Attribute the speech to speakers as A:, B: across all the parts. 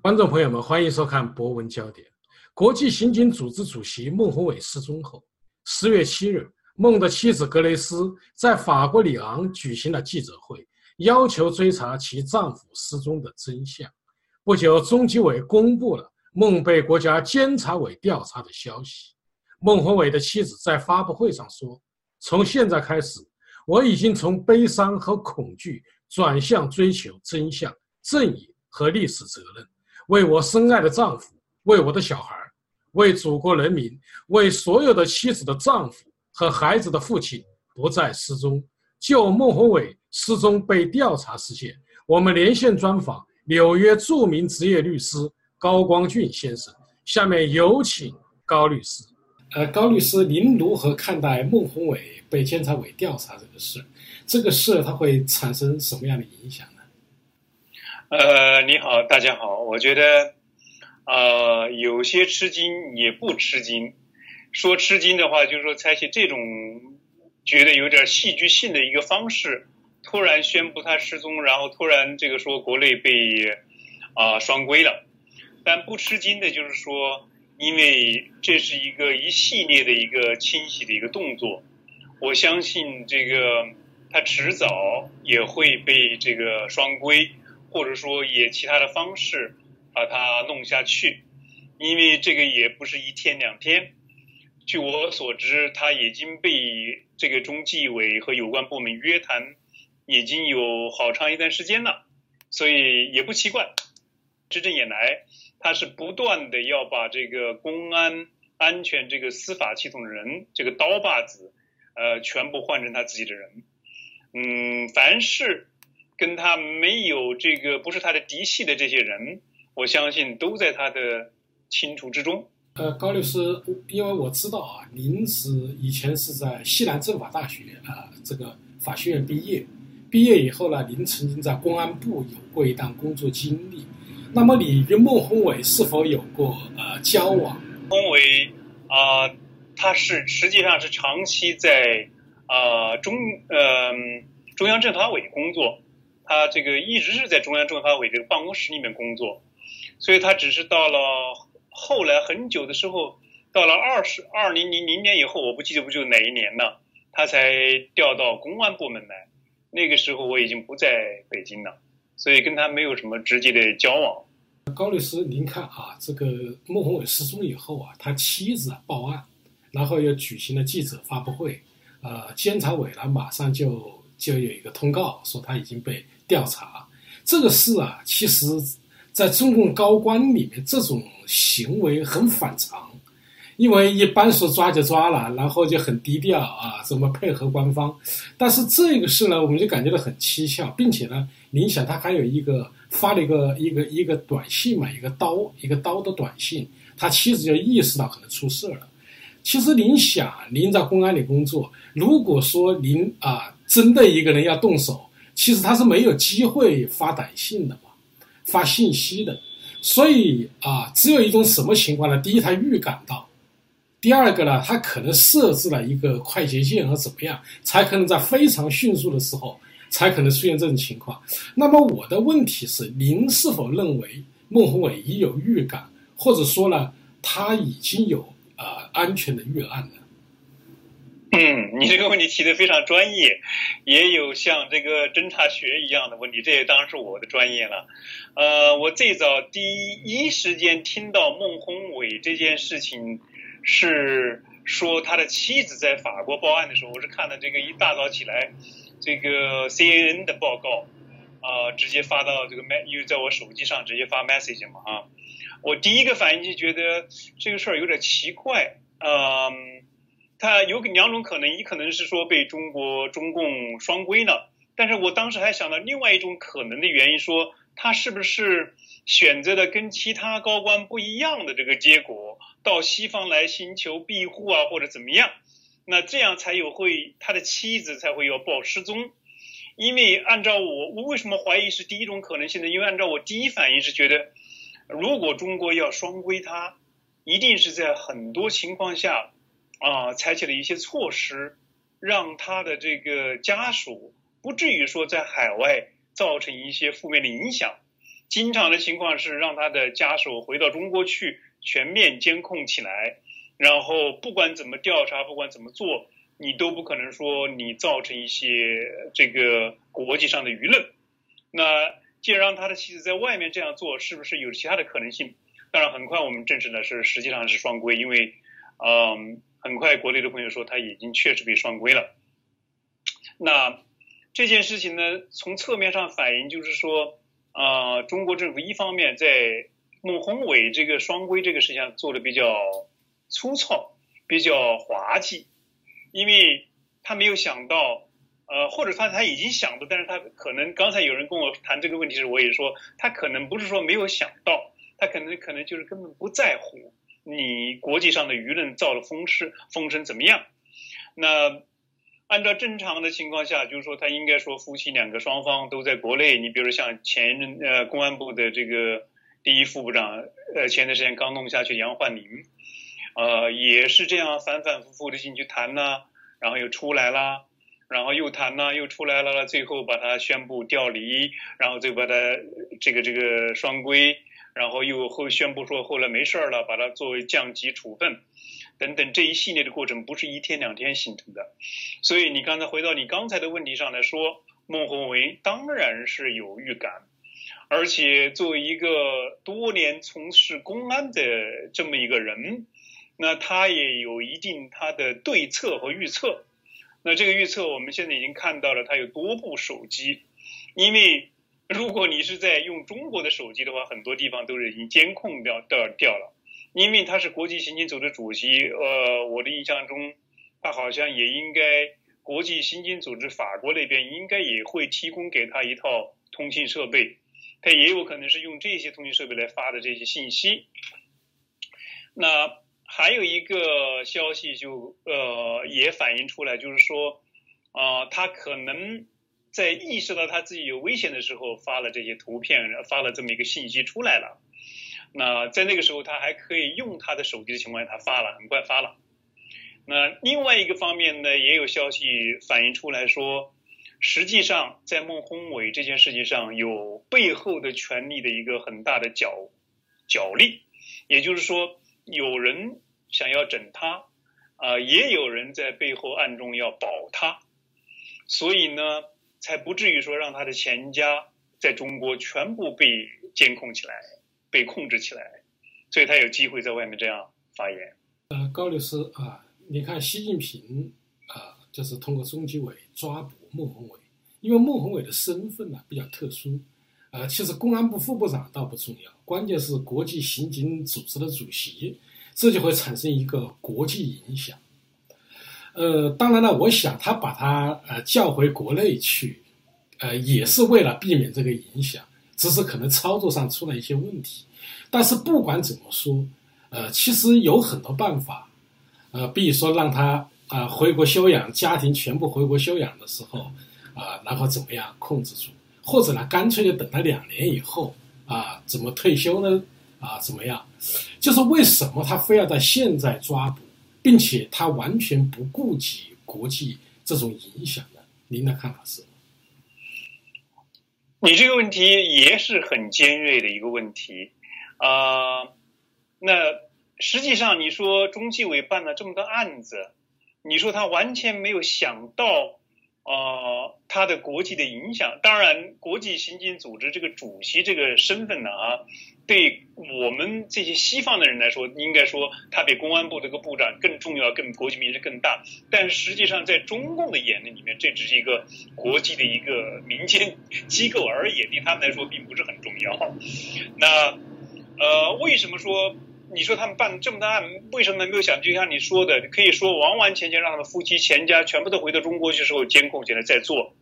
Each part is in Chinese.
A: 观众朋友们，欢迎收看《博文焦点》。国际刑警组织主席孟宏伟失踪后，十月七日，孟的妻子格雷斯在法国里昂举行了记者会，要求追查其丈夫失踪的真相。不久，中纪委公布了孟被国家监察委调查的消息。孟宏伟的妻子在发布会上说：“从现在开始，我已经从悲伤和恐惧转向追求真相、正义和历史责任。”为我深爱的丈夫，为我的小孩，为祖国人民，为所有的妻子的丈夫和孩子的父亲不再失踪。就孟宏伟失踪被调查事件，我们连线专访纽约著名职业律师高光俊先生。下面有请高律师。呃，高律师，您如何看待孟宏伟被监察委调查这个事？这个事它会产生什么样的影响？
B: 呃，你好，大家好。我觉得，呃，有些吃惊也不吃惊。说吃惊的话，就是说采取这种觉得有点戏剧性的一个方式，突然宣布他失踪，然后突然这个说国内被啊双规了。但不吃惊的就是说，因为这是一个一系列的一个清洗的一个动作，我相信这个他迟早也会被这个双规。或者说以其他的方式把它弄下去，因为这个也不是一天两天。据我所知，他已经被这个中纪委和有关部门约谈，已经有好长一段时间了，所以也不奇怪。执政以来，他是不断的要把这个公安安全这个司法系统的人，这个刀把子，呃，全部换成他自己的人。嗯，凡是。跟他没有这个不是他的嫡系的这些人，我相信都在他的清除之中。
A: 呃，高律师，因为我知道啊，您是以前是在西南政法大学啊这个法学院毕业，毕业以后呢，您曾经在公安部有过一段工作经历。那么你与孟宏伟是否有过呃交往？
B: 宏伟啊，他是实际上是长期在啊中呃中央政法委工作。他这个一直是在中央政法委这个办公室里面工作，所以他只是到了后来很久的时候，到了二十二零零零年以后，我不记得不就哪一年了，他才调到公安部门来。那个时候我已经不在北京了，所以跟他没有什么直接的交往。
A: 高律师，您看啊，这个孟宏伟失踪以后啊，他妻子报案，然后又举行了记者发布会，呃，监察委呢马上就就有一个通告说他已经被。调查这个事啊，其实在中共高官里面，这种行为很反常，因为一般说抓就抓了，然后就很低调啊，怎么配合官方？但是这个事呢，我们就感觉到很蹊跷，并且呢，您想他还有一个发了一个一个一个短信嘛，一个刀一个刀的短信，他妻子就意识到可能出事了。其实您想，您在公安里工作，如果说您啊针对一个人要动手。其实他是没有机会发短信的嘛，发信息的，所以啊，只有一种什么情况呢？第一，他预感到；第二个呢，他可能设置了一个快捷键，和怎么样，才可能在非常迅速的时候，才可能出现这种情况。那么我的问题是，您是否认为孟宏伟已有预感，或者说呢，他已经有呃安全的预案呢？
B: 嗯，你这个问题提的非常专业，也有像这个侦查学一样的问题，这也当然是我的专业了。呃，我最早第一时间听到孟宏伟这件事情，是说他的妻子在法国报案的时候，我是看了这个一大早起来，这个 C N N 的报告，啊，直接发到这个 m 因为在我手机上直接发 message 嘛，啊，我第一个反应就觉得这个事儿有点奇怪，嗯。他有两种可能，一可能是说被中国中共双规了，但是我当时还想到另外一种可能的原因，说他是不是选择了跟其他高官不一样的这个结果，到西方来寻求庇护啊，或者怎么样？那这样才有会他的妻子才会要报失踪，因为按照我我为什么怀疑是第一种可能性呢？因为按照我第一反应是觉得，如果中国要双规他，一定是在很多情况下。啊，采取了一些措施，让他的这个家属不至于说在海外造成一些负面的影响。经常的情况是让他的家属回到中国去，全面监控起来，然后不管怎么调查，不管怎么做，你都不可能说你造成一些这个国际上的舆论。那既然让他的妻子在外面这样做，是不是有其他的可能性？当然，很快我们证实的是，实际上是双规，因为，嗯，很快国内的朋友说他已经确实被双规了。那这件事情呢，从侧面上反映就是说，啊，中国政府一方面在孟宏伟这个双规这个事情上做的比较粗糙、比较滑稽，因为他没有想到，呃，或者他他已经想到，但是他可能刚才有人跟我谈这个问题时，我也说他可能不是说没有想到，他可能可能就是根本不在乎你国际上的舆论造了风势风声怎么样，那。按照正常的情况下，就是说他应该说夫妻两个双方都在国内。你比如像前任呃公安部的这个第一副部长，呃前段时间刚弄下去杨焕宁，呃也是这样反反复复的进去谈呐，然后又出来啦，然后又谈呐，又出来了，最后把他宣布调离，然后就把他这个这个双规，然后又后宣布说后来没事了，把它作为降级处分。等等这一系列的过程不是一天两天形成的，所以你刚才回到你刚才的问题上来说，孟宏伟当然是有预感，而且作为一个多年从事公安的这么一个人，那他也有一定他的对策和预测。那这个预测我们现在已经看到了，他有多部手机，因为如果你是在用中国的手机的话，很多地方都是已经监控掉掉掉了。因为他是国际刑警组织主席，呃，我的印象中，他好像也应该国际刑警组织法国那边应该也会提供给他一套通信设备，他也有可能是用这些通信设备来发的这些信息。那还有一个消息就呃也反映出来，就是说啊，他可能在意识到他自己有危险的时候发了这些图片，发了这么一个信息出来了。那在那个时候，他还可以用他的手机的情况下，他发了，很快发了。那另外一个方面呢，也有消息反映出来说，实际上在孟宏伟这件事情上，有背后的权力的一个很大的角角力，也就是说，有人想要整他，啊，也有人在背后暗中要保他，所以呢，才不至于说让他的全家在中国全部被监控起来。被控制起来，所以他有机会在外面这样发言。
A: 呃，高律师啊，你看习近平啊，就是通过中纪委抓捕孟宏伟，因为孟宏伟的身份呢比较特殊，呃，其实公安部副部长倒不重要，关键是国际刑警组织的主席，这就会产生一个国际影响。呃，当然了，我想他把他呃叫回国内去，呃，也是为了避免这个影响。只是可能操作上出了一些问题，但是不管怎么说，呃，其实有很多办法，呃，比如说让他啊回国休养，家庭全部回国休养的时候，啊，然后怎么样控制住，或者呢，干脆就等他两年以后啊，怎么退休呢？啊，怎么样？就是为什么他非要在现在抓捕，并且他完全不顾及国际这种影响的？您的看法是？
B: 你这个问题也是很尖锐的一个问题，啊，那实际上你说中纪委办了这么个案子，你说他完全没有想到，啊，他的国际的影响。当然，国际刑警组织这个主席这个身份呢，啊。对我们这些西方的人来说，应该说他比公安部这个部长更重要，更国际名声更大。但实际上，在中共的眼里里面，这只是一个国际的一个民间机构而已，对他们来说并不是很重要。那呃，为什么说你说他们办这么大案，为什么没有想？就像你说的，可以说完完全全让他们夫妻全家全部都回到中国去时候监控起来再做。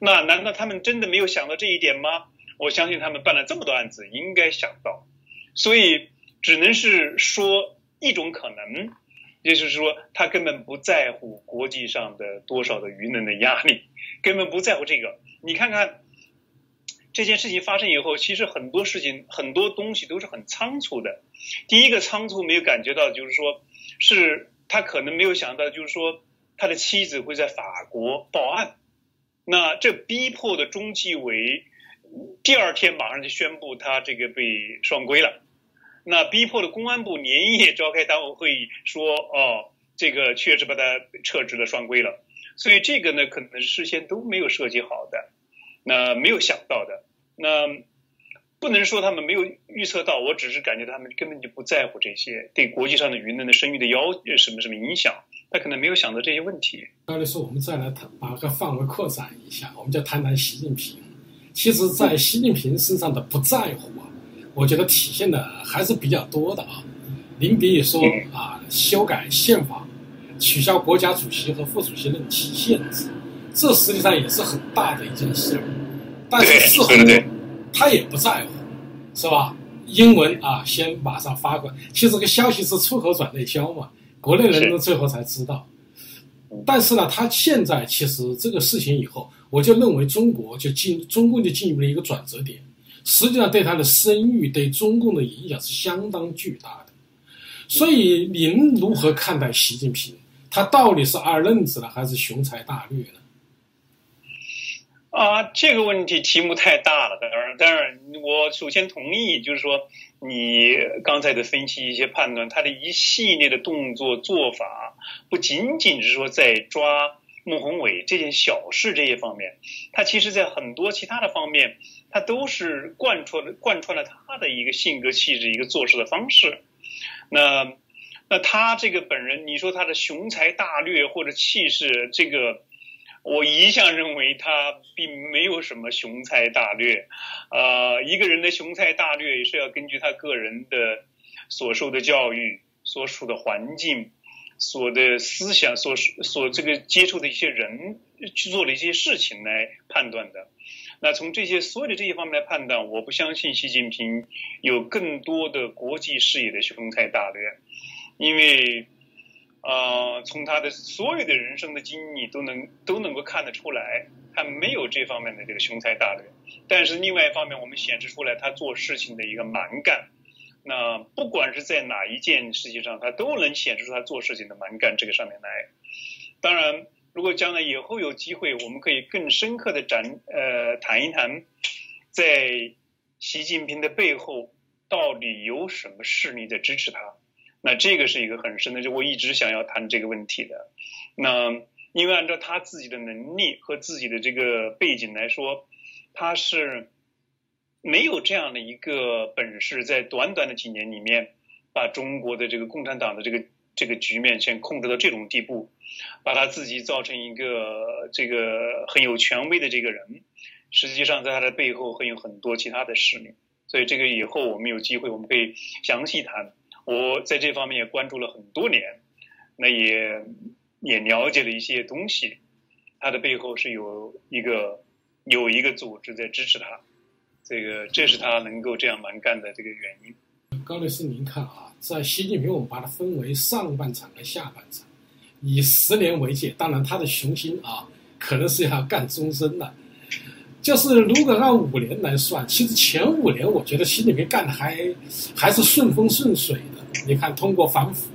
B: 那难道他们真的没有想到这一点吗？我相信他们办了这么多案子，应该想到，所以只能是说一种可能，也就是说他根本不在乎国际上的多少的舆论的压力，根本不在乎这个。你看看这件事情发生以后，其实很多事情很多东西都是很仓促的。第一个仓促没有感觉到，就是说是他可能没有想到，就是说他的妻子会在法国报案，那这逼迫的中纪委。第二天马上就宣布他这个被双规了，那逼迫的公安部连夜召开党委会议，说哦，这个确实把他撤职了，双规了。所以这个呢，可能事先都没有设计好的，那没有想到的，那不能说他们没有预测到，我只是感觉他们根本就不在乎这些对国际上的舆论的声誉的要什么什么影响，他可能没有想到这些问题。
A: 高律师，我们再来谈，把个范围扩展一下，我们就谈谈习近平。其实，在习近平身上的不在乎啊，我觉得体现的还是比较多的啊。您比如说啊，修改宪法。取消国家主席和副主席任期限制，这实际上也是很大的一件事。但是事后他也不在乎，是吧？英文啊，先马上发过来。其实这个消息是出口转内销嘛，国内人呢最后才知道。但是呢，他现在其实这个事情以后，我就认为中国就进中共就进入了一个转折点，实际上对他的声誉、对中共的影响是相当巨大的。所以您如何看待习近平？他到底是二愣子呢，还是雄才大略呢？
B: 啊，这个问题题目太大了。当然，当然，我首先同意，就是说你刚才的分析一些判断，他的一系列的动作做法，不仅仅是说在抓孟宏伟这件小事这些方面，他其实在很多其他的方面，他都是贯穿了贯穿了他的一个性格气质、一个做事的方式。那。那他这个本人，你说他的雄才大略或者气势，这个我一向认为他并没有什么雄才大略。呃，一个人的雄才大略也是要根据他个人的所受的教育、所处的环境、所的思想、所所这个接触的一些人去做的一些事情来判断的。那从这些所有的这些方面来判断，我不相信习近平有更多的国际视野的雄才大略。因为，呃，从他的所有的人生的经历都能都能够看得出来，他没有这方面的这个雄才大略。但是另外一方面，我们显示出来他做事情的一个蛮干。那不管是在哪一件事情上，他都能显示出他做事情的蛮干这个上面来。当然，如果将来以后有机会，我们可以更深刻的展呃谈一谈，在习近平的背后到底有什么势力在支持他。那这个是一个很深的，就我一直想要谈这个问题的。那因为按照他自己的能力和自己的这个背景来说，他是没有这样的一个本事，在短短的几年里面，把中国的这个共产党的这个这个局面先控制到这种地步，把他自己造成一个这个很有权威的这个人。实际上，在他的背后会有很多其他的势力。所以，这个以后我们有机会，我们可以详细谈。我在这方面也关注了很多年，那也也了解了一些东西，他的背后是有一个有一个组织在支持他，这个这是他能够这样蛮干的这个原因。
A: 高律师，您看啊，在习近平，我们把它分为上半场和下半场，以十年为界，当然他的雄心啊，可能是要干终身的。就是如果按五年来算，其实前五年我觉得习近平干的还还是顺风顺水的。你看，通过反腐，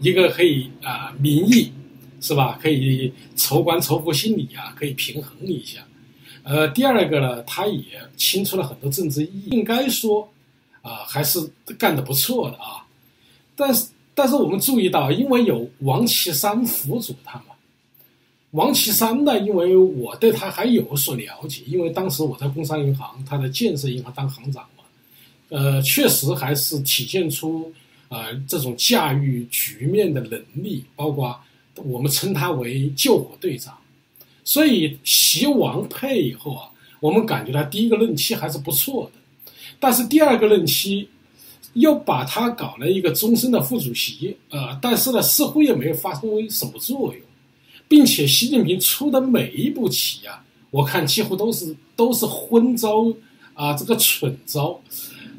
A: 一个可以啊民意，是吧？可以筹官筹富心理啊，可以平衡一下。呃，第二个呢，他也清出了很多政治意义，应该说啊还是干得不错的啊。但是但是我们注意到，因为有王岐山辅佐他嘛。王岐山呢？因为我对他还有所了解，因为当时我在工商银行，他的建设银行当行长嘛，呃，确实还是体现出呃这种驾驭局面的能力，包括我们称他为救火队长。所以习王配以后啊，我们感觉他第一个任期还是不错的，但是第二个任期又把他搞了一个终身的副主席，呃，但是呢，似乎也没有发挥什么作用。并且习近平出的每一步棋啊，我看几乎都是都是昏招啊，这个蠢招，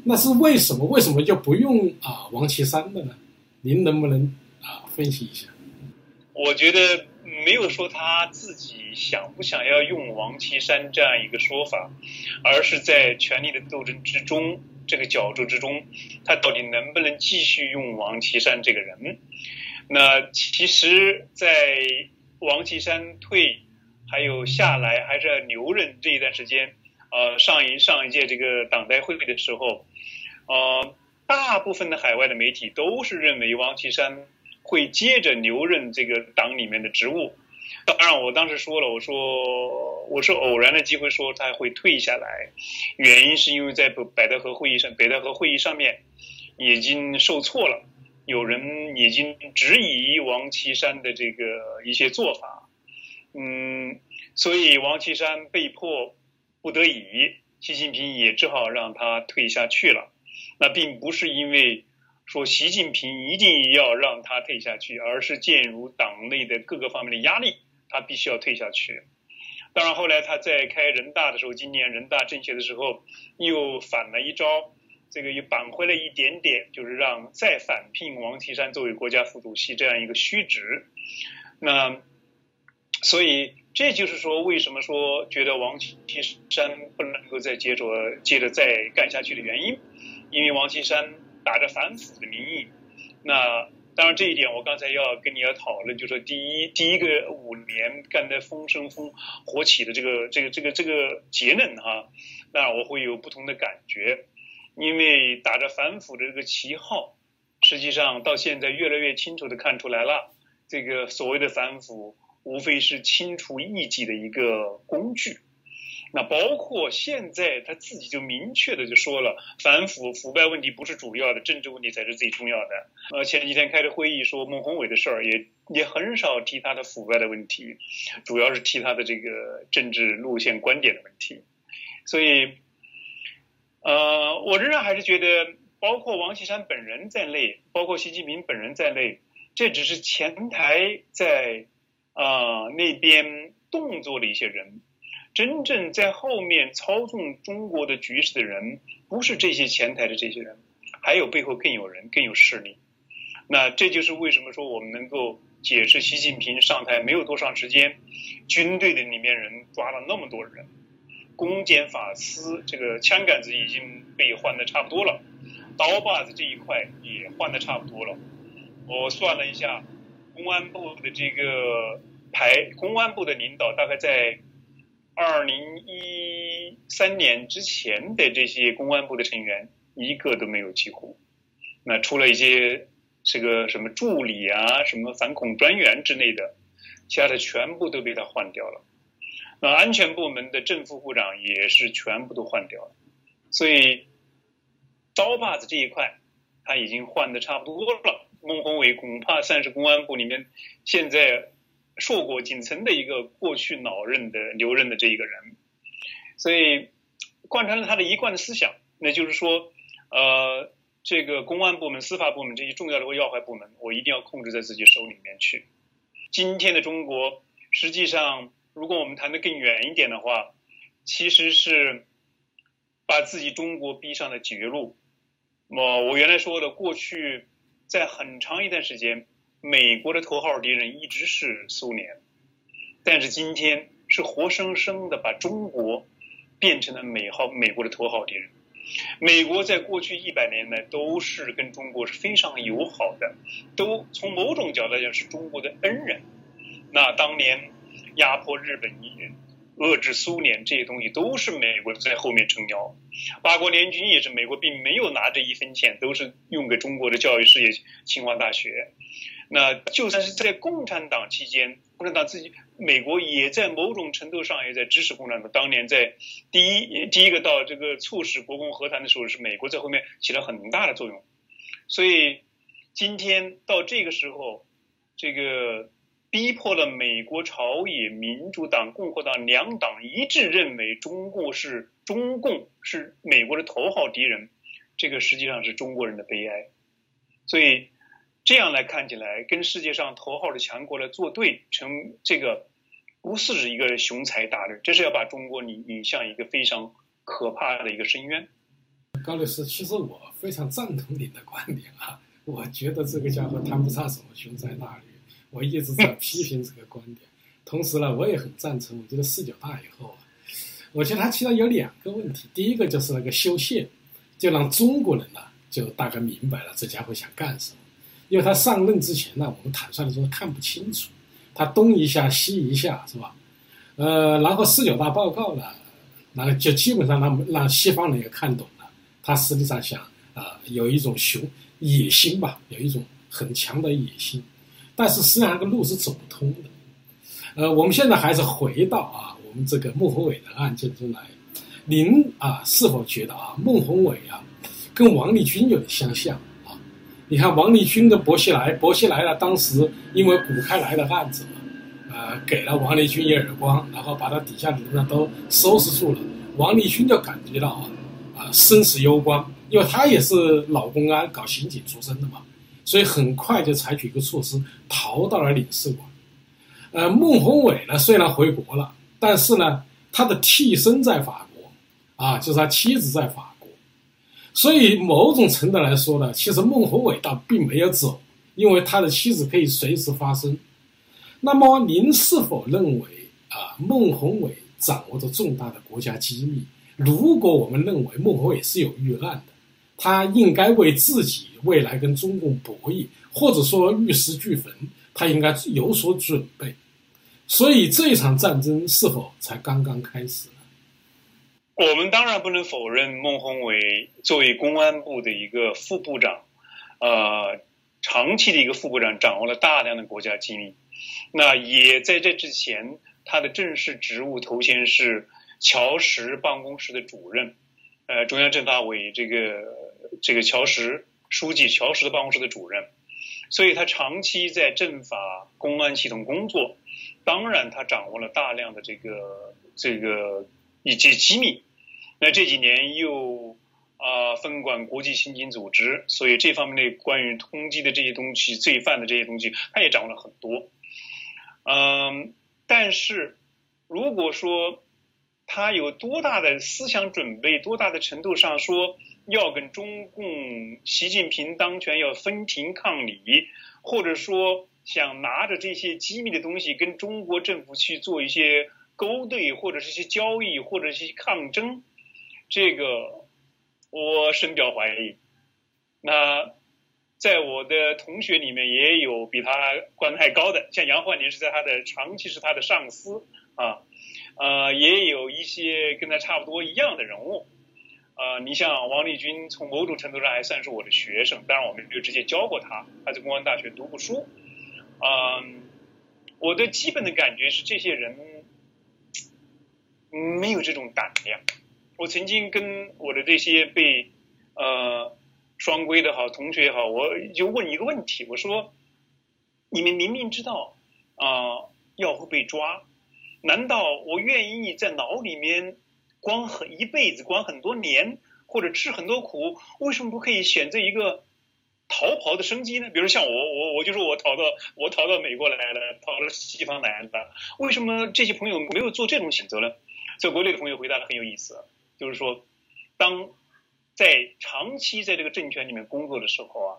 A: 那是为什么？为什么就不用啊王岐山的呢？您能不能啊分析一下？
B: 我觉得没有说他自己想不想要用王岐山这样一个说法，而是在权力的斗争之中这个角逐之中，他到底能不能继续用王岐山这个人？那其实，在王岐山退，还有下来还是要留任这一段时间，呃，上一上一届这个党代会的时候，呃，大部分的海外的媒体都是认为王岐山会接着留任这个党里面的职务。当然，我当时说了，我说我是偶然的机会说他会退下来，原因是因为在北戴河会议上，北戴河会议上面已经受挫了，有人已经质疑王岐山的这个一些做法，嗯，所以王岐山被迫不得已，习近平也只好让他退下去了。那并不是因为说习近平一定要让他退下去，而是鉴于党内的各个方面的压力。他必须要退下去。当然，后来他在开人大的时候，今年人大政协的时候，又反了一招，这个又扳回了一点点，就是让再返聘王岐山作为国家副主席这样一个虚职。那所以这就是说，为什么说觉得王岐山不能够再接着接着再干下去的原因，因为王岐山打着反腐的名义，那。当然，这一点我刚才要跟你要讨论，就是说，第一，第一个五年干得风生风火起的这个这个这个这个节能哈，那我会有不同的感觉，因为打着反腐的这个旗号，实际上到现在越来越清楚的看出来了，这个所谓的反腐，无非是清除异己的一个工具。那包括现在他自己就明确的就说了，反腐腐败问题不是主要的，政治问题才是最重要的。呃，前几天开的会议说孟宏伟的事儿，也也很少提他的腐败的问题，主要是提他的这个政治路线观点的问题。所以，呃，我仍然还是觉得，包括王岐山本人在内，包括习近平本人在内，这只是前台在啊那边动作的一些人。真正在后面操纵中国的局势的人，不是这些前台的这些人，还有背后更有人、更有势力。那这就是为什么说我们能够解释习近平上台没有多长时间，军队的里面人抓了那么多人，公检法司这个枪杆子已经被换的差不多了，刀把子这一块也换的差不多了。我算了一下，公安部的这个排，公安部的领导大概在。二零一三年之前的这些公安部的成员一个都没有，几乎，那除了一些这个什么助理啊、什么反恐专员之类的，其他的全部都被他换掉了。那安全部门的正副部长也是全部都换掉了。所以刀把子这一块他已经换的差不多了。孟宏伟恐怕算是公安部里面现在。硕果仅存的一个过去老任的留任的这一个人，所以贯穿了他的一贯的思想，那就是说，呃，这个公安部门、司法部门这些重要的要害部门，我一定要控制在自己手里面去。今天的中国，实际上，如果我们谈得更远一点的话，其实是把自己中国逼上了绝路。我我原来说的，过去在很长一段时间。美国的头号敌人一直是苏联，但是今天是活生生的把中国变成了美号美国的头号敌人。美国在过去一百年来都是跟中国是非常友好的，都从某种角度来讲是中国的恩人。那当年压迫日本、遏制苏联这些东西都是美国在后面撑腰。八国联军也是美国并没有拿这一分钱，都是用给中国的教育事业、清华大学。那就算是在共产党期间，共产党自己，美国也在某种程度上也在支持共产党。当年在第一第一个到这个促使国共和谈的时候，是美国在后面起了很大的作用。所以今天到这个时候，这个逼迫了美国朝野、民主党、共和党两党一致认为中共是中共是美国的头号敌人，这个实际上是中国人的悲哀。所以。这样来看起来，跟世界上头号的强国来作对，成这个不是一个雄才大略，这是要把中国引引向一个非常可怕的一个深渊。
A: 高律师，其实我非常赞同你的观点啊，我觉得这个家伙谈不上什么雄才大略，我一直在批评这个观点。同时呢，我也很赞成，我觉得四九大以后啊，我觉得他其实有两个问题，第一个就是那个修宪，就让中国人呢就大概明白了这家伙想干什么。因为他上任之前呢，我们坦率的说看不清楚，他东一下西一下是吧？呃，然后四九大报告呢，然后就基本上让让西方人也看懂了，他实际上想啊有一种雄野心吧，有一种很强的野心，但是实际上这个路是走不通的。呃，我们现在还是回到啊我们这个孟宏伟的案件中来，您啊是否觉得啊孟宏伟啊跟王立军有点相像？你看王立军跟薄熙来，薄熙来呢当时因为古开来的案子嘛。呃，给了王立军一耳光，然后把他底下的人呢都收拾住了。王立军就感觉到啊，啊生死攸关，因为他也是老公安搞刑警出身的嘛，所以很快就采取一个措施，逃到了领事馆。呃，孟宏伟呢虽然回国了，但是呢他的替身在法国，啊，就是他妻子在法国，所以某种程度来说呢，其实孟宏伟倒并没有走，因为他的妻子可以随时发声。那么，您是否认为啊，孟宏伟掌握着重大的国家机密？如果我们认为孟宏伟是有预案的，他应该为自己未来跟中共博弈，或者说玉石俱焚，他应该有所准备。所以，这场战争是否才刚刚开始？
B: 我们当然不能否认孟宏伟作为公安部的一个副部长，呃，长期的一个副部长，掌握了大量的国家机密。那也在这之前，他的正式职务头衔是乔石办公室的主任，呃，中央政法委这个这个乔石书记乔石的办公室的主任，所以他长期在政法公安系统工作，当然他掌握了大量的这个这个一些机密。那这几年又啊分管国际刑警组织，所以这方面的关于通缉的这些东西、罪犯的这些东西，他也掌握了很多。嗯，但是如果说他有多大的思想准备，多大的程度上说要跟中共习近平当权要分庭抗礼，或者说想拿着这些机密的东西跟中国政府去做一些勾兑，或者是一些交易，或者是一些抗争，这个我深表怀疑。那。在我的同学里面也有比他官还高的，像杨焕年是在他的长期是他的上司啊，呃，也有一些跟他差不多一样的人物，呃，你像王立军，从某种程度上还算是我的学生，当然我们没有直接教过他，他在公安大学读过书，嗯，我的基本的感觉是这些人没有这种胆量。我曾经跟我的这些被呃。双规的好，同学也好，我就问一个问题，我说：你们明明知道啊要会被抓，难道我愿意在牢里面关很一辈子，关很多年，或者吃很多苦，为什么不可以选择一个逃跑的生机呢？比如像我，我我就说我逃到我逃到美国来了，逃到西方来了，为什么这些朋友没有做这种选择呢？在国内的朋友回答的很有意思，就是说当。在长期在这个政权里面工作的时候啊，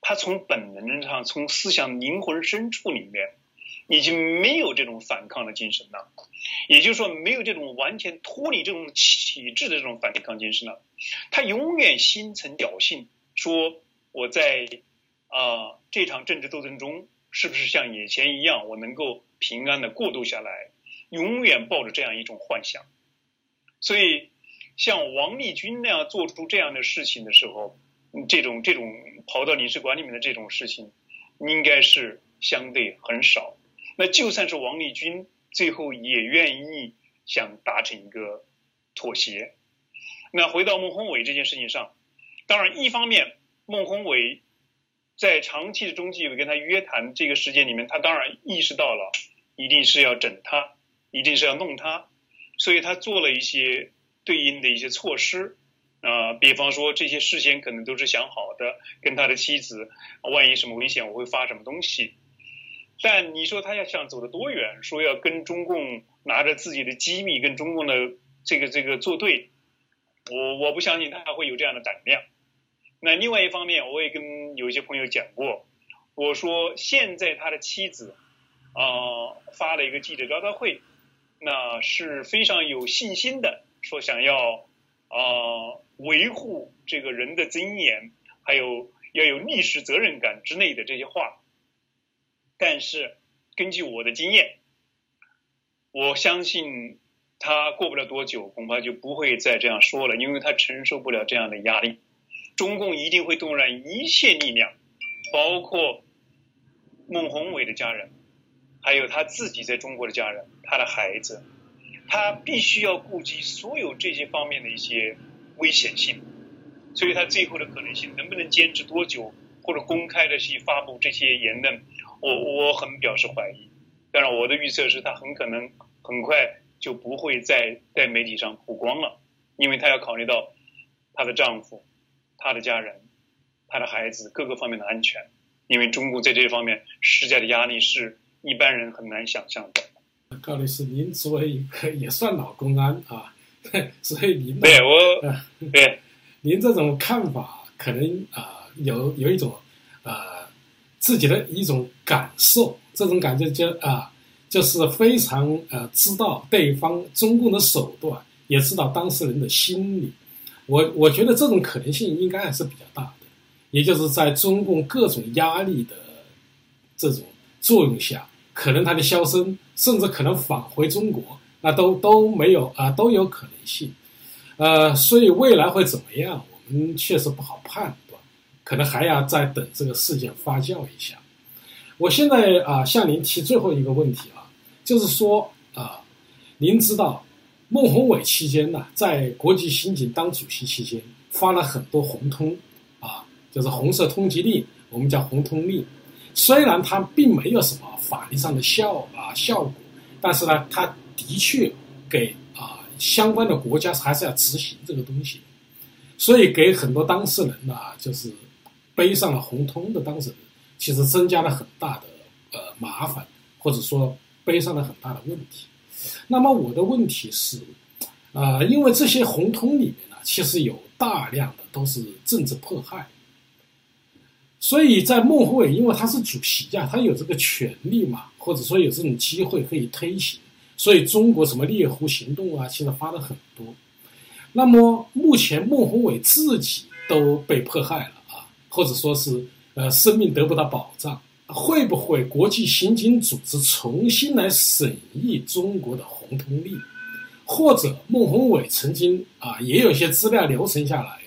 B: 他从本能上、从思想灵魂深处里面，已经没有这种反抗的精神了。也就是说，没有这种完全脱离这种体制的这种反抗精神了。他永远心存侥幸，说我在啊这场政治斗争中，是不是像以前一样，我能够平安的过渡下来？永远抱着这样一种幻想，所以。像王立军那样做出这样的事情的时候，这种这种跑到领事馆里面的这种事情，应该是相对很少。那就算是王立军最后也愿意想达成一个妥协。那回到孟宏伟这件事情上，当然一方面孟宏伟在长期的中纪委跟他约谈这个时间里面，他当然意识到了一定是要整他，一定是要弄他，所以他做了一些。对应的一些措施啊，比方说这些事先可能都是想好的，跟他的妻子，万一什么危险，我会发什么东西。但你说他要想走得多远，说要跟中共拿着自己的机密跟中共的这个这个作对，我我不相信他会有这样的胆量。那另外一方面，我也跟有一些朋友讲过，我说现在他的妻子啊发了一个记者招待会，那是非常有信心的。说想要啊维护这个人的尊严，还有要有历史责任感之类的这些话，但是根据我的经验，我相信他过不了多久，恐怕就不会再这样说了，因为他承受不了这样的压力。中共一定会动员一切力量，包括孟宏伟的家人，还有他自己在中国的家人，他的孩子，他必须要顾及所有这些方面的一些危险性。所以，他最后的可能性能不能坚持多久，或者公开的去发布这些言论，我我很表示怀疑。当然，我的预测是他很可能很快。就不会再在媒体上曝光了，因为她要考虑到她的丈夫、她的家人、她的孩子各个方面的安全。因为中国在这方面施加的压力是一般人很难想象的。
A: 高律师，您作为一个也算老公安啊，所以您
B: 对我对
A: 您这种看法，可能啊有有一种呃自己的一种感受，这种感觉就啊。就是非常呃知道对方中共的手段，也知道当事人的心理，我我觉得这种可能性应该还是比较大的，也就是在中共各种压力的这种作用下，可能他的消声，甚至可能返回中国，那都都没有啊都有可能性，呃，所以未来会怎么样，我们确实不好判断，可能还要再等这个事件发酵一下。我现在啊向您提最后一个问题啊。就是说啊，您知道，孟宏伟期间呢，在国际刑警当主席期间发了很多红通，啊，就是红色通缉令，我们叫红通令。虽然它并没有什么法律上的效啊效果，但是呢，它的确给啊相关的国家还是要执行这个东西，所以给很多当事人呢，就是背上了红通的当事人，其实增加了很大的呃麻烦，或者说。背上了很大的问题，那么我的问题是，啊，因为这些红通里面呢，其实有大量的都是政治迫害，所以在孟宏伟，因为他是主席呀，他有这个权利嘛，或者说有这种机会可以推行，所以中国什么猎狐行动啊，其实发了很多。那么目前孟宏伟自己都被迫害了啊，或者说是呃生命得不到保障。会不会国际刑警组织重新来审议中国的红通令，或者孟宏伟曾经啊也有些资料留存下来，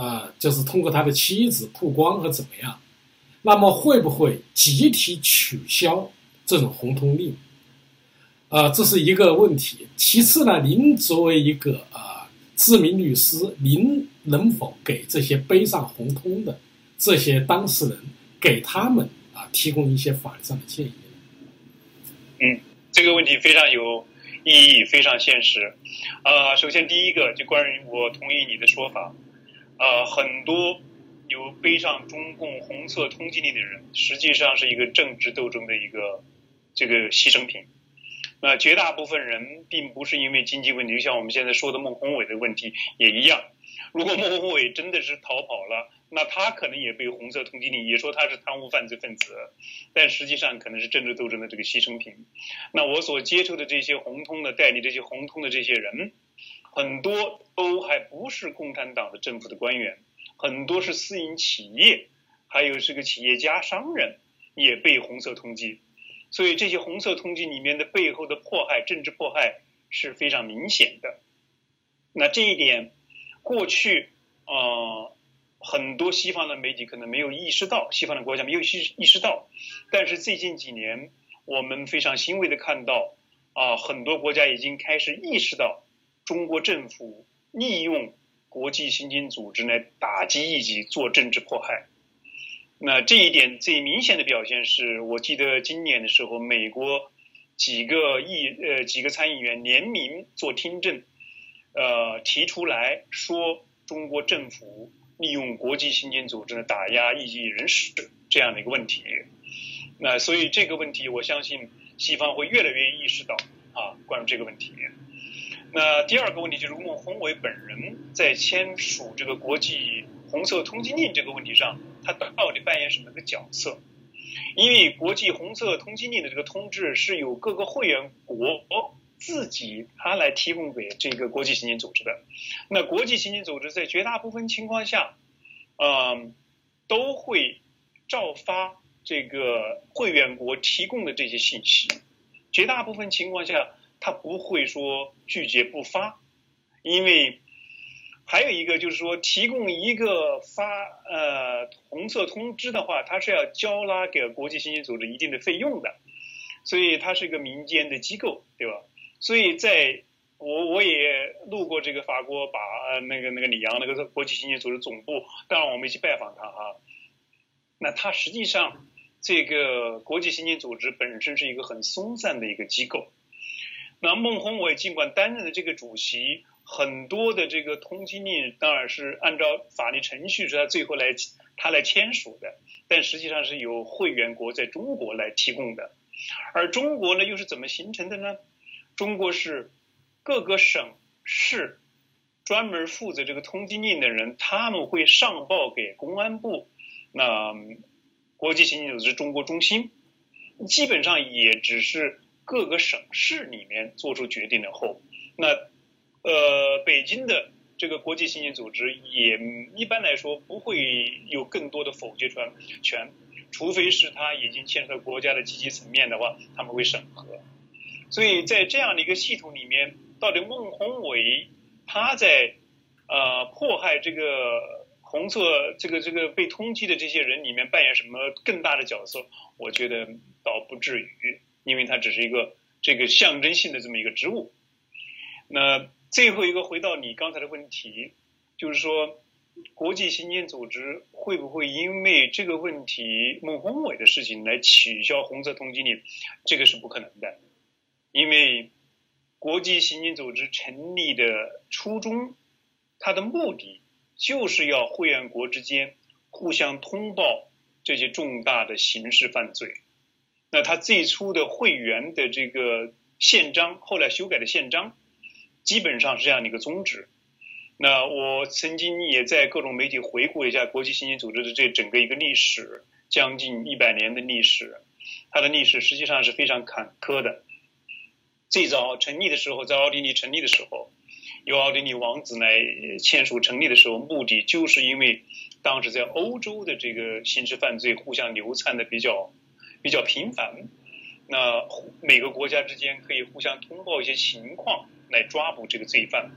A: 啊，就是通过他的妻子曝光和怎么样？那么会不会集体取消这种红通令？啊，这是一个问题。其次呢，您作为一个啊知名律师，您能否给这些背上红通的这些当事人给他们啊？提供一些法律上的建议。
B: 嗯，这个问题非常有意义，非常现实。啊，首先第一个就关于我同意你的说法。啊，很多有背上中共红色通缉令的人，实际上是一个政治斗争的一个这个牺牲品。那绝大部分人并不是因为经济问题，就像我们现在说的孟宏伟的问题也一样。如果孟宏伟真的是逃跑了，那他可能也被红色通缉令，也说他是贪污犯罪分子，但实际上可能是政治斗争的这个牺牲品。那我所接触的这些红通的代理，这些红通的这些人，很多都还不是共产党的政府的官员，很多是私营企业，还有是个企业家、商人也被红色通缉。所以这些红色通缉里面的背后的迫害、政治迫害是非常明显的。那这一点，过去啊。很多西方的媒体可能没有意识到，西方的国家没有意意识到，但是最近几年，我们非常欣慰的看到，啊，很多国家已经开始意识到，中国政府利用国际刑警组织来打击异己、做政治迫害。那这一点最明显的表现是，我记得今年的时候，美国几个议呃几个参议员联名做听证，呃，提出来说中国政府。利用国际刑警组织呢打压异己人士这样的一个问题，那所以这个问题我相信西方会越来越意识到啊，关于这个问题。那第二个问题就是，孟宏伟本人在签署这个国际红色通缉令这个问题上，他到底扮演什么个角色？因为国际红色通缉令的这个通知是由各个会员国。自己他来提供给这个国际刑警组织的，那国际刑警组织在绝大部分情况下，嗯，都会照发这个会员国提供的这些信息。绝大部分情况下，他不会说拒绝不发，因为还有一个就是说，提供一个发呃红色通知的话，它是要交纳给国际刑警组织一定的费用的，所以它是一个民间的机构，对吧？所以在我我也路过这个法国，把那个那个里昂那个国际刑警组织总部，当然我们去拜访他哈。那他实际上这个国际刑警组织本身是一个很松散的一个机构。那孟宏伟尽管担任的这个主席，很多的这个通缉令当然是按照法律程序是他最后来他来签署的，但实际上是由会员国在中国来提供的。而中国呢又是怎么形成的呢？中国是。各个省市专门负责这个通缉令的人，他们会上报给公安部，那国际刑警组织中国中心，基本上也只是各个省市里面做出决定的后，那呃北京的这个国际刑警组织也一般来说不会有更多的否决权权，除非是他已经牵涉国家的积极层面的话，他们会审核。所以在这样的一个系统里面。到底孟宏伟他在呃迫害这个红色这个这个被通缉的这些人里面扮演什么更大的角色？我觉得倒不至于，因为他只是一个这个象征性的这么一个职务。那最后一个回到你刚才的问题，就是说国际刑警组织会不会因为这个问题孟宏伟的事情来取消红色通缉令？这个是不可能的，因为。国际刑警组织成立的初衷，它的目的就是要会员国之间互相通报这些重大的刑事犯罪。那他最初的会员的这个宪章，后来修改的宪章，基本上是这样的一个宗旨。那我曾经也在各种媒体回顾一下国际刑警组织的这整个一个历史，将近一百年的历史，它的历史实际上是非常坎坷的。最早成立的时候，在奥地利成立的时候，由奥地利王子来签署成立的时候，目的就是因为当时在欧洲的这个刑事犯罪互相流窜的比较比较频繁，那每个国家之间可以互相通报一些情况来抓捕这个罪犯。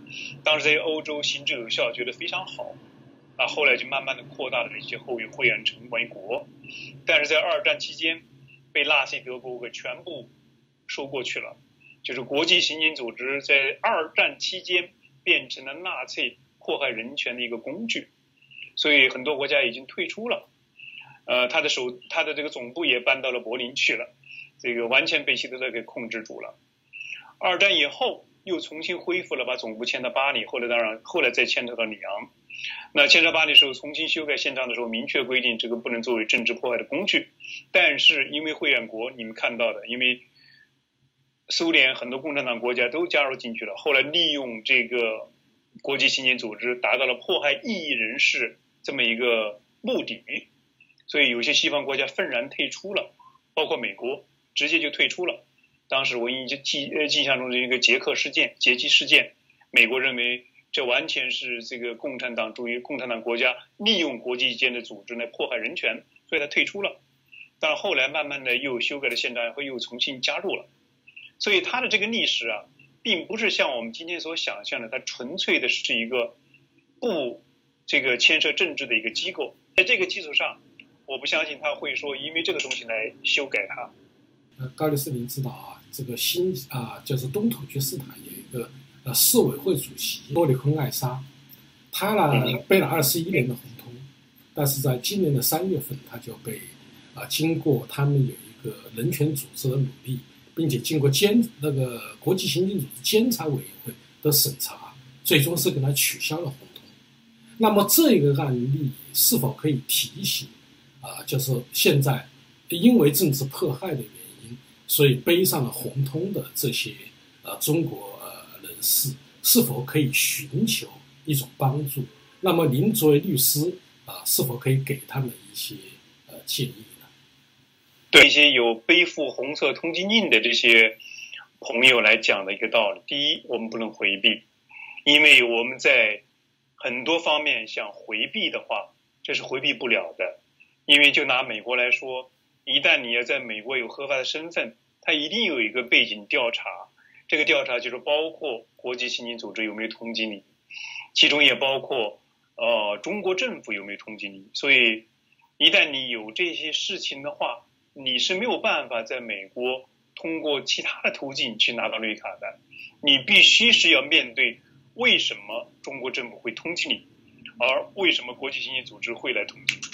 B: 当时在欧洲行之有效，觉得非常好。那后来就慢慢的扩大了这些后会员成为国，但是在二战期间被纳粹德国给全部收过去了。就是国际刑警组织在二战期间变成了纳粹迫害人权的一个工具，所以很多国家已经退出了。呃，他的首他的这个总部也搬到了柏林去了，这个完全被希特勒给控制住了。二战以后又重新恢复了，把总部迁到巴黎，后来当然后来再迁到里昂。那迁到巴黎时候重新修改宪章的时候，明确规定这个不能作为政治迫害的工具。但是因为会员国，你们看到的，因为。苏联很多共产党国家都加入进去了，后来利用这个国际刑警组织，达到了迫害异议人士这么一个目的，所以有些西方国家愤然退出了，包括美国直接就退出了。当时我印记呃印象中的一个捷克事件、劫机事件，美国认为这完全是这个共产党主义共产党国家利用国际间的组织来迫害人权，所以他退出了。但后来慢慢的又修改了宪章，后又重新加入了。所以它的这个历史啊，并不是像我们今天所想象的，它纯粹的是一个不这个牵涉政治的一个机构。在这个基础上，我不相信他会说因为这个东西来修改它。
A: 呃，高律师您知道啊，这个新啊，就是东土厥斯坦有一个呃市委会主席多里坤艾沙，他呢背了二十一年的红通，但是在今年的三月份，他就被啊经过他们有一个人权组织的努力。并且经过监那个国际刑警组织监察委员会的审查，最终是给他取消了红通。那么这个案例是否可以提醒啊？就是现在因为政治迫害的原因，所以背上了红通的这些呃中国呃人士，是否可以寻求一种帮助？那么您作为律师啊，是否可以给他们一些呃建议呢？
B: 对一些有背负红色通缉令的这些朋友来讲的一个道理：第一，我们不能回避，因为我们在很多方面想回避的话，这是回避不了的。因为就拿美国来说，一旦你要在美国有合法的身份，它一定有一个背景调查，这个调查就是包括国际刑警组织有没有通缉你，其中也包括呃中国政府有没有通缉你。所以一旦你有这些事情的话，你是没有办法在美国通过其他的途径去拿到绿卡的。你必须是要面对为什么中国政府会通缉你，而为什么国际刑警组织会来通缉你？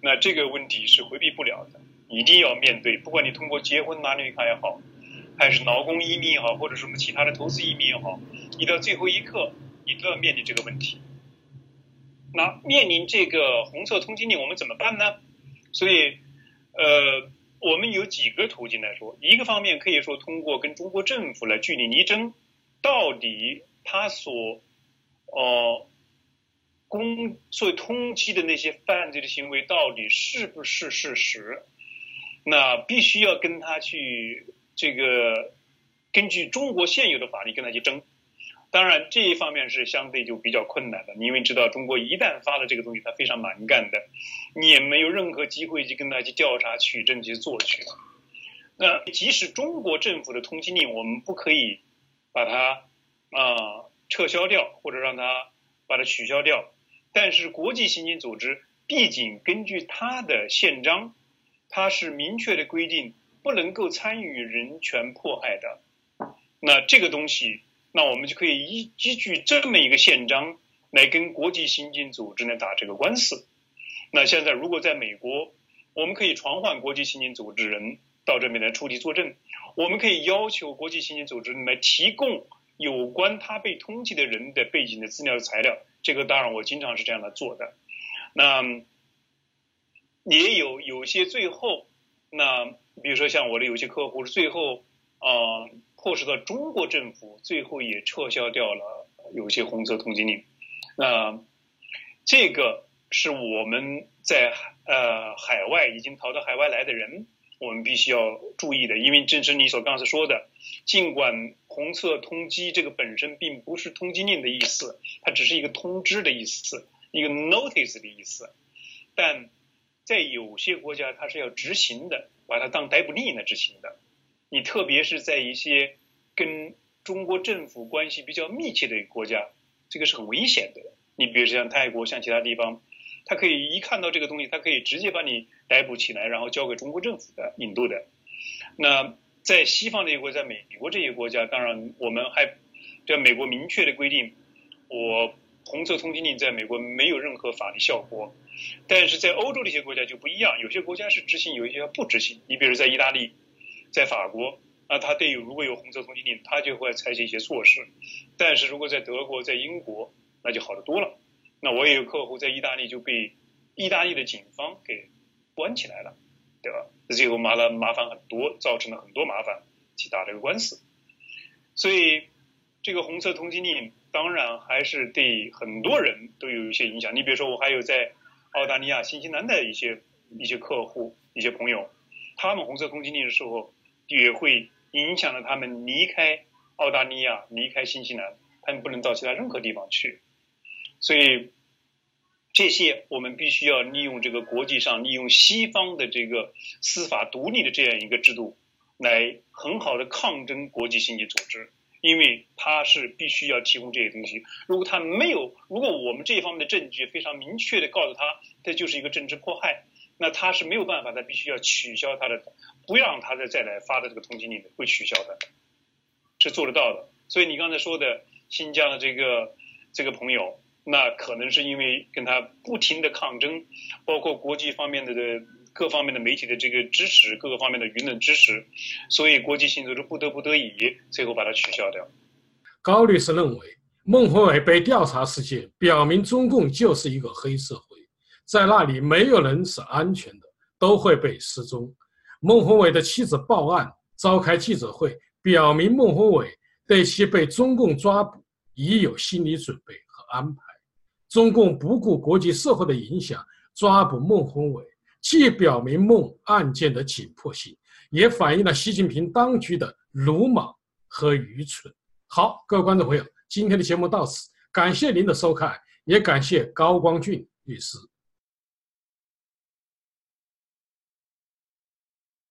B: 那这个问题是回避不了的，一定要面对。不管你通过结婚拿绿卡也好。还是劳工移民也好，或者什么其他的投资移民也好，你到最后一刻，你都要面临这个问题。那面临这个红色通缉令，我们怎么办呢？所以，呃，我们有几个途径来说。一个方面可以说通过跟中国政府来据理力争，到底他所，呃，公所通缉的那些犯罪的行为到底是不是事实？那必须要跟他去。这个根据中国现有的法律跟他去争，当然这一方面是相对就比较困难的，因为知道中国一旦发了这个东西，它非常蛮干的，你也没有任何机会去跟他去调查取证去做去。那即使中国政府的通缉令，我们不可以把它啊撤销掉，或者让它把它取消掉，但是国际刑警组织毕竟根据它的宪章，它是明确的规定。不能够参与人权迫害的，那这个东西，那我们就可以依依据这么一个宪章来跟国际刑警组织呢打这个官司。那现在如果在美国，我们可以传唤国际刑警组织人到这边来出庭作证，我们可以要求国际刑警组织来提供有关他被通缉的人的背景的资料材料。这个当然我经常是这样来做的。那也有有些最后那。比如说，像我的有些客户是最后啊，迫使到中国政府最后也撤销掉了有些红色通缉令。那这个是我们在呃海外已经逃到海外来的人，我们必须要注意的，因为正是你所刚才说的，尽管红色通缉这个本身并不是通缉令的意思，它只是一个通知的意思，一个 notice 的意思，但在有些国家它是要执行的。把它当逮捕令来执行的，你特别是在一些跟中国政府关系比较密切的国家，这个是很危险的。你比如像泰国，像其他地方，他可以一看到这个东西，他可以直接把你逮捕起来，然后交给中国政府的引渡的。那在西方这些国家，美国这些国家，当然我们还在美国明确的规定，我红色通缉令在美国没有任何法律效果。但是在欧洲这些国家就不一样，有些国家是执行，有一些不执行。你比如在意大利，在法国，那他对于如果有红色通缉令，他就会采取一些措施。但是如果在德国、在英国，那就好得多了。那我也有客户在意大利就被意大利的警方给关起来了，对吧？最后麻了麻烦很多，造成了很多麻烦，去打这个官司。所以这个红色通缉令当然还是对很多人都有一些影响。你比如说我还有在。澳大利亚、新西兰的一些一些客户、一些朋友，他们红色通缉令的时候，也会影响了他们离开澳大利亚、离开新西兰，他们不能到其他任何地方去。所以，这些我们必须要利用这个国际上、利用西方的这个司法独立的这样一个制度，来很好的抗争国际刑警组织。因为他是必须要提供这些东西，如果他没有，如果我们这一方面的证据非常明确的告诉他，这就是一个政治迫害，那他是没有办法，他必须要取消他的，不让他再再来发的这个通缉令的，会取消的，是做得到的。所以你刚才说的新疆的这个这个朋友，那可能是因为跟他不停的抗争，包括国际方面的的。各方面的媒体的这个支持，各个方面的舆论支持，所以国际性组织不得不得已，最后把它取消掉。
A: 高律师认为，孟宏伟被调查事件表明，中共就是一个黑社会，在那里没有人是安全的，都会被失踪。孟宏伟的妻子报案，召开记者会，表明孟宏伟对其被中共抓捕已有心理准备和安排。中共不顾国际社会的影响，抓捕孟宏伟。既表明孟案件的紧迫性，也反映了习近平当局的鲁莽和愚蠢。好，各位观众朋友，今天的节目到此，感谢您的收看，也感谢高光俊律师。